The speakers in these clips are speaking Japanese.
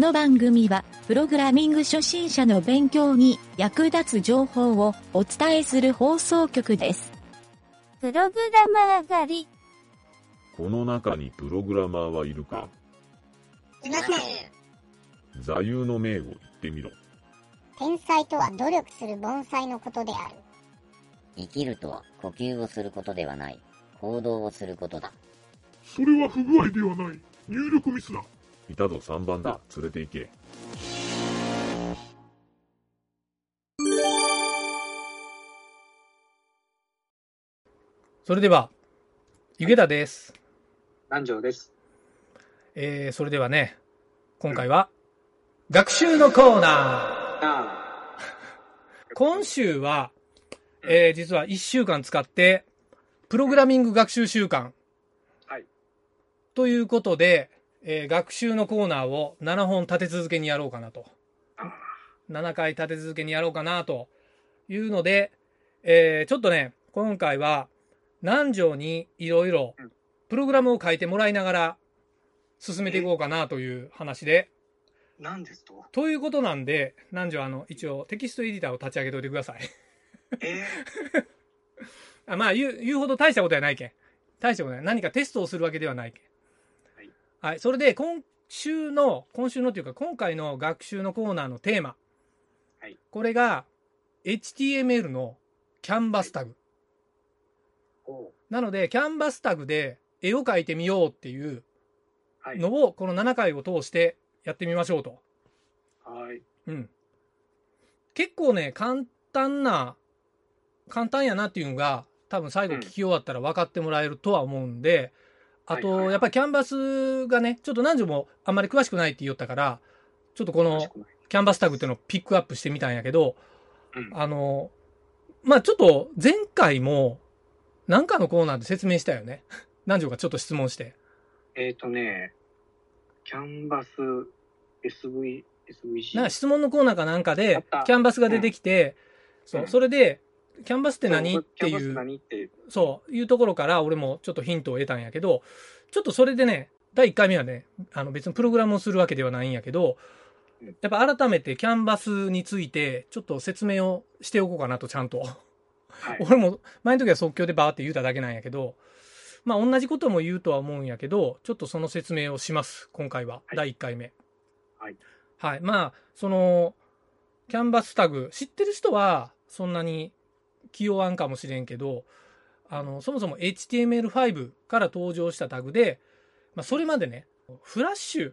の番組は、プログラミング初心者の勉強に役立つ情報をお伝えする放送局です。プログラマー狩り。この中にプログラマーはいるか？いません。座右の銘を言ってみろ。天才とは努力する盆栽のことである。生きるとは呼吸をすることではない。行動をすることだ。それは不具合ではない。入力ミスだ。いたぞ3番だ。連れて行け。それでは、ゆげたです。南條です。えー、それではね、今回は、学習のコーナー。あ今週は、えー、実は1週間使って、プログラミング学習週間。はい。ということで、えー学習のコーナーを7本立て続けにやろうかなと。あ7回立て続けにやろうかなというので、えーちょっとね、今回は南條にいろいろうんプログラムを書いてもらいながら進めていこうかなという話で、何ですと？ということなんで、南條あの、一応テキストエディターを立ち上げておいてください。え あまあ言う、言うほど大したことはないけん。大したことない。何かテストをするわけではないけん。はい。はい。それで、今週の、今週のというか、今回の学習のコーナーのテーマ。はい。これが、HTML のキャンバスタグ。なので、キャンバスタグで絵を描いてみようっていうはい。のを、この7回を通してやってみましょうと。はい。うん。結構ね、簡単な、簡単やなっていうのが、多分最後聞き終わったら分かってもらえるとは思うんで、あと、はいはいやっぱりキャンバスがね、ちょっと何時もあんまり詳しくないって言おったから、ちょっとこのキャンバスタグっていうのをピックアップしてみたんやけど、うんあの、まあちょっと前回も、なんかのコーナーで説明したよね。南條がちょっと質問して。えっ、ー、とね、キャンバス SV、SVC。なんか質問のコーナーかなんかあでキャンバスが出てきて、そうう、んそれで、キャンバスって何？っていう。そう、いうところから俺もちょっとヒントを得たんやけど、ちょっとそれでね、第1回目はね、あの別にプログラムをするわけではないんやけどうん、やっぱ改めてキャンバスについてちょっと説明をしておこうかなとちゃんと。はい。俺も前の時は即興でバーって言うただけなんやけど、まあ同じことも言うとは思うんやけど、ちょっとその説明をします、今回は。はい第1回目。はい。はい。まあ、その、キャンバスタグ、知ってる人はそんなに気弱んかもしれんけど、あの、そもそも HTML5 から登場したタグで、まあそれまでね、フラッシュ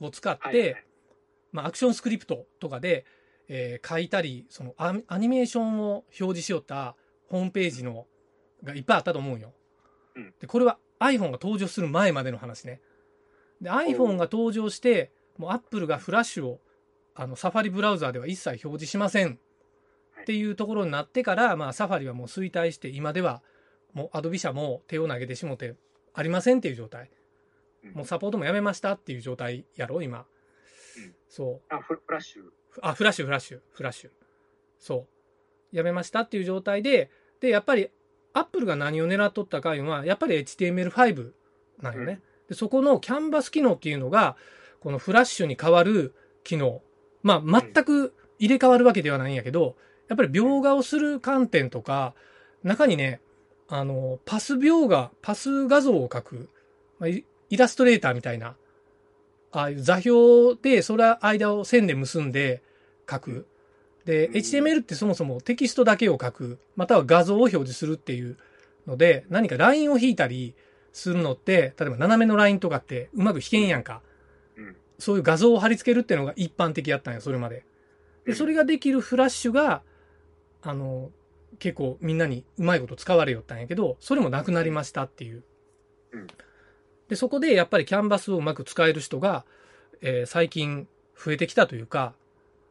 を使って、まあ、アクションスクリプトとかで、えー書いたり、そのアアニメーションを表示しよったホームページのがいっぱいあったと思うんよ。うんで、これは iPhone が登場する前までの話ね。で、iPhone が登場して、もう Apple がフラッシュをあのサファリブラウザーでは一切表示しませんっていうところになってから、まあ、サファリはもう衰退して、今ではもう Adobe 社も手を投げてしもてありませんっていう状態。うんもうサポートもやめましたっていう状態やろ、今。うんそう。あ、フフラッシュ。あ、フラッシュ、フラッシュ、フラッシュ。そう。やめましたっていう状態で、で、やっぱり、アップルが何を狙っとったかいうのは、やっぱり HTML5 なんよね。で、そこのキャンバス機能っていうのが、このフラッシュに変わる機能。まあ、全く入れ替わるわけではないんやけど、やっぱり描画をする観点とか、中にね、あの、パス描画、パス画像を描く、まあ、イイラストレーターみたいな、ああいう座標で、それは間を線で結んで書く。で、うん HTML ってそもそもテキストだけを書く、または画像を表示するっていうので、何かラインを引いたりするのって、例えば斜めのラインとかってうまく引けんやんか。うん。そういう画像を貼り付けるっていうのが一般的やったんよ、それまで。で、それができるフラッシュが、あの、結構みんなにうまいこと使われよったんやけど、それもなくなりましたっていう。うんで、そこでやっぱりキャンバスをうまく使える人が、えー最近増えてきたというか、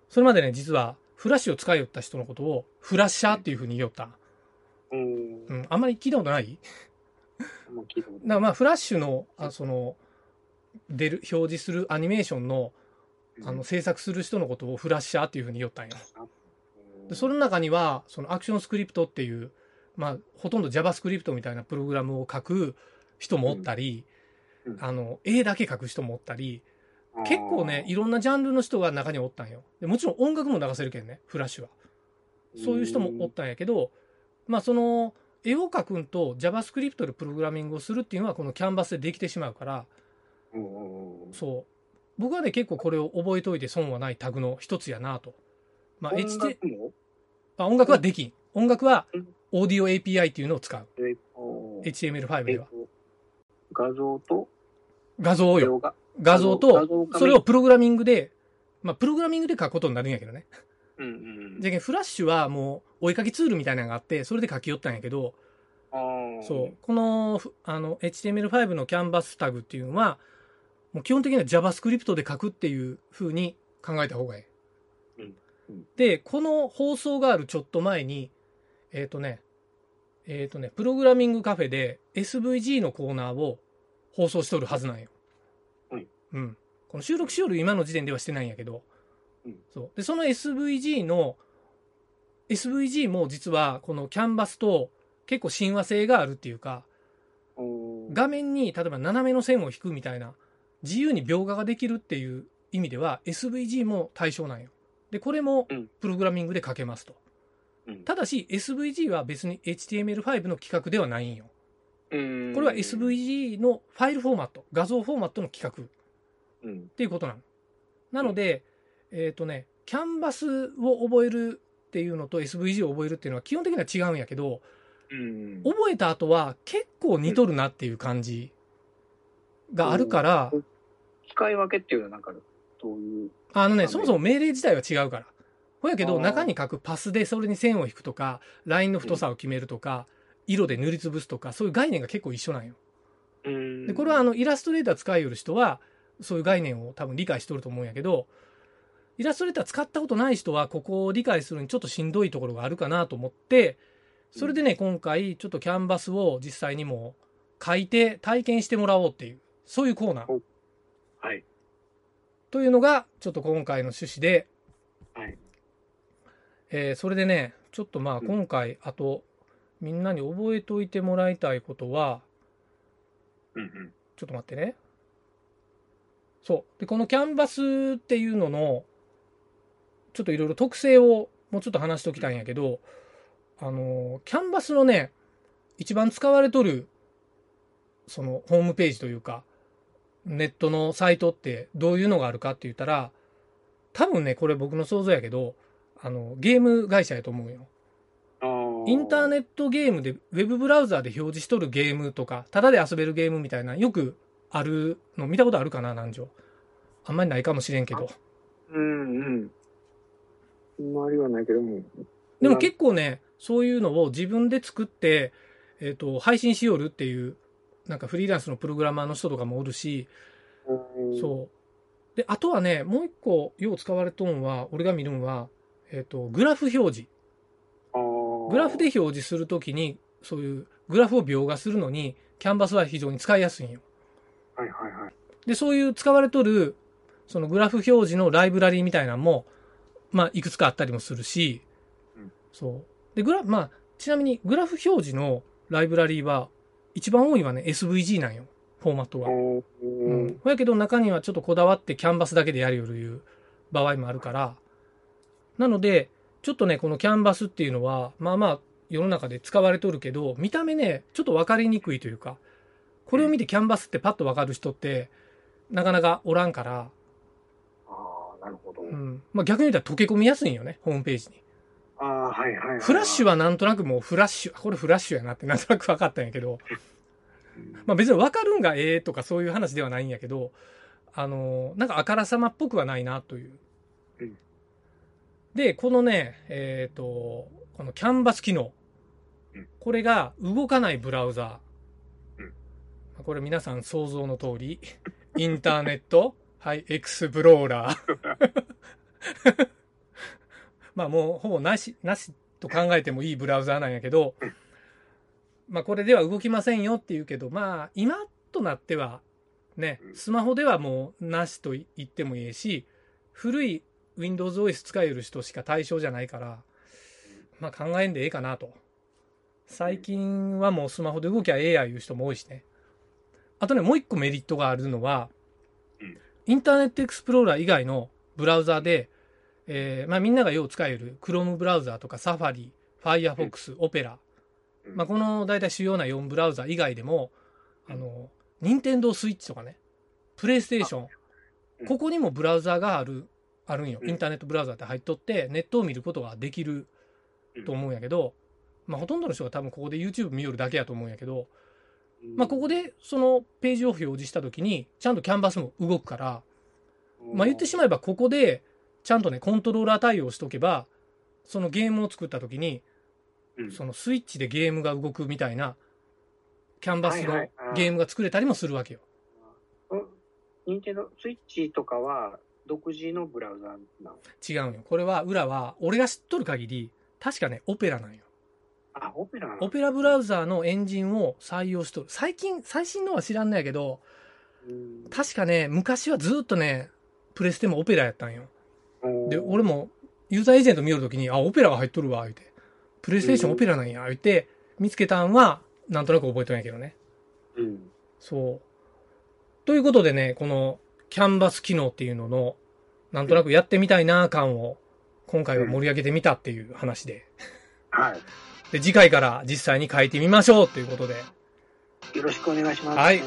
それまでね、実はフラッシュを使いよった人のことをフラッシャーっていうふうに言いよった。うん、あんまり聞いたことない？だからまあフラッシュの、あその、出る、表示するアニメーションの、あの、制作する人のことをフラッシャーっていうふうに言いよったんよ。あで、その中には、そのアクションスクリプトっていう、まあ、ほとんど JavaScript みたいなプログラムを書く人もおったり、うんうんあの、絵だけ書く人もおったり、結構ね、いろんなジャンルの人が中におったんよ。でもちろん音楽も流せるけんね、フラッシュは。そういう人もおったんやけど、まあその、絵を描くんと JavaScript でプログラミングをするっていうのはこのキャンバスでできてしまうから、そう。僕はね、結構これを覚えといて損はないタグの一つやなと。まあ、音 HT 楽もあ音楽はできん。音楽はうんオーディオ API っていうのを使う。えっと HTML5 では。えっと画像と？画像よ。画画像画とそれをプログラミングで、まあ、プログラミングで書くことになるんやけどね。うんうんじゃけんフラッシュはもう、お絵かきツールみたいなのがあって、それで書き寄ったんやけど、そう。この、ふあの、HTML5 のキャンバスタグっていうのは、もう基本的には JavaScript で書くっていう風に考えた方がいい。で、この放送があるちょっと前に、えっ、とね、えっ、とね、プログラミングカフェで SVG のコーナーを放送しとるはずなんよ。はいうん。この収録しよる今の時点ではしてないんやけど、うんそう。で、その SVG の、SVG も実はこのキャンバスと結構親和性があるっていうか、画面に例えば斜めの線を引くみたいな自由に描画ができるっていう意味では SVG も対象なんよ。で、これもうん。プログラミングで書けますと。うん。ただし SVG は別に HTML5 の規格ではないんよ。うん。これは SVG のファイルフォーマット、画像フォーマットの規格っうん。ていうことなの。なので、えっ、とね、キャンバスを覚えるっていうのと SVG を覚えるっていうのは基本的には違うんやけど、うん。覚えた後は結構似とるなっていう感じがあるから、使い分けっていうのはなんかどういうあのね、そもそも命令自体は違うから。ほやけど、中に書くパスでそれに線を引くとか、ラインの太さを決めるとか、色で塗りつぶすとか、そういう概念が結構一緒なんよ。うんで、これはあの、イラストレーター使いよる人は、そういう概念を多分理解しとると思うんやけど、イラストレーター使ったことない人は、ここを理解するのにちょっとしんどいところがあるかなと思って、それでね、今回、ちょっとキャンバスを実際にも書いて体験してもらおうっていう、そういうコーナー。はいというのが、ちょっと今回の趣旨で、はいえーそれでね、ちょっとまあうん今回、あと、みんなに覚えておいてもらいたいことは、うんうんちょっと待ってね。そう。で、このキャンバスっていうのの、ちょっといろいろ特性をもうちょっと話しておきたいんやけど、あの、キャンバスのね、一番使われとる、そのホームページというか、ネットのサイトってどういうのがあるかって言ったら、多分ね、これ僕の想像やけど、あの、ゲーム会社やと思うよ。インターネットゲームで、ウェブブラウザーで表示しとるゲームとか、タダで遊べるゲームみたいな、よくあるの見たことあるかな、南條。あんまりないかもしれんけど。うんうん周りはないけどもでも結構ね、そういうのを自分で作って、えっ、と、配信しよるっていう、なんかフリーランスのプログラマーの人とかもおるし、うんそう。で、あとはね、もう一個、よう使われとんは、俺が見るんは、えっ、と、グラフ表示。グラフで表示するときに、そういうグラフを描画するのに、キャンバスは非常に使いやすいんよ。はいはいはいで、そういう使われとる、そのグラフ表示のライブラリーみたいなのも、まあ、いくつかあったりもするし、うんそう。で、グラまあ、ちなみにグラフ表示のライブラリーは、一番多いはね、SVG なんよ。フォーマットが。うん。ほやけど中にはちょっとこだわってキャンバスだけでやるよるいう場合もあるから、なので、ちょっとね、このキャンバスっていうのは、まあまあ、世の中で使われとるけど、見た目ね、ちょっと分かりにくいというか、これを見てキャンバスってパッと分かる人って、なかなかおらんから、ああなるほどうん。まあ逆に言ったら溶け込みやすいんよね、ホームページに。ああはいはいはいフラッシュはなんとなくもうフラッシュ、これフラッシュやなってなんとなく分かったんやけど、まあ別に分かるんがええとかそういう話ではないんやけど、あのーなんかあからさまっぽくはないなといううん。で、このね、えっ、と、このキャンバス機能うん。これが動かないブラウザうんー。これ皆さん想像の通り、インターネット、はい、エクスプローラー。まあもうほぼなし、なしと考えてもいいブラウザーなんやけど、まあこれでは動きませんよっていうけど、まあ今となってはね、スマホではもうなしと言ってもいいし、古い Windows OS 使える人しか対象じゃないから、まあ考えんでええかなと。最近はもうスマホで動きゃええやいう人も多いしね。あとね、もう一個メリットがあるのはうん、インターネットエクスプローラー以外のブラウザで、えーまあ、みんながよう使える Chrome ブラウザーとか Safari、Firefox、Opera、まあ、この大体主要な4ブラウザ以外でも、あの、任天堂スイッチとかね、プレイステーション、うん。ここにもブラウザがある、あるんよ。うん。インターネットブラウザって入っとって、ネットを見ることができると思うんやけど、まあ、ほとんどの人が多分ここで YouTube 見よるだけやと思うんやけど、まあ、ここでそのページを表示した時に、ちゃんとキャンバスも動くから、まあ、言ってしまえばここでちゃんとねコントローラー対応しとけばそのゲームを作った時にうんそのスイッチでゲームが動くみたいなキャンバスのゲームが作れたりもするわけよ。任天堂スイッチとかは独自のブラウザなの？違うんよ。これは裏は俺が知っとる限り確かねオペラなんよ。あ、オペラオペラブラウザーのエンジンを採用しとる。最近最新のは知らんのやけどうん確かね昔はずっとねプレステもオペラやったんよ。で、俺もユーザーエージェント見るときに、あ、オペラが入っとるわ、言うて。プレイステーションオペラなんや、言って、見つけたんは、なんとなく覚えてないけどね。うん。そう。ということでね、この、キャンバス機能っていうのの、なんとなくやってみたいな感を、今回は盛り上げてみたっていう話で。はい。で、次回から実際に書いてみましょうということで。よろしくお願いします。はい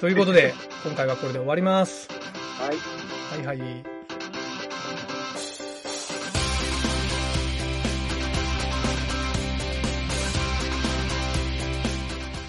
ということで、今回はこれで終わります。はい。はいはい。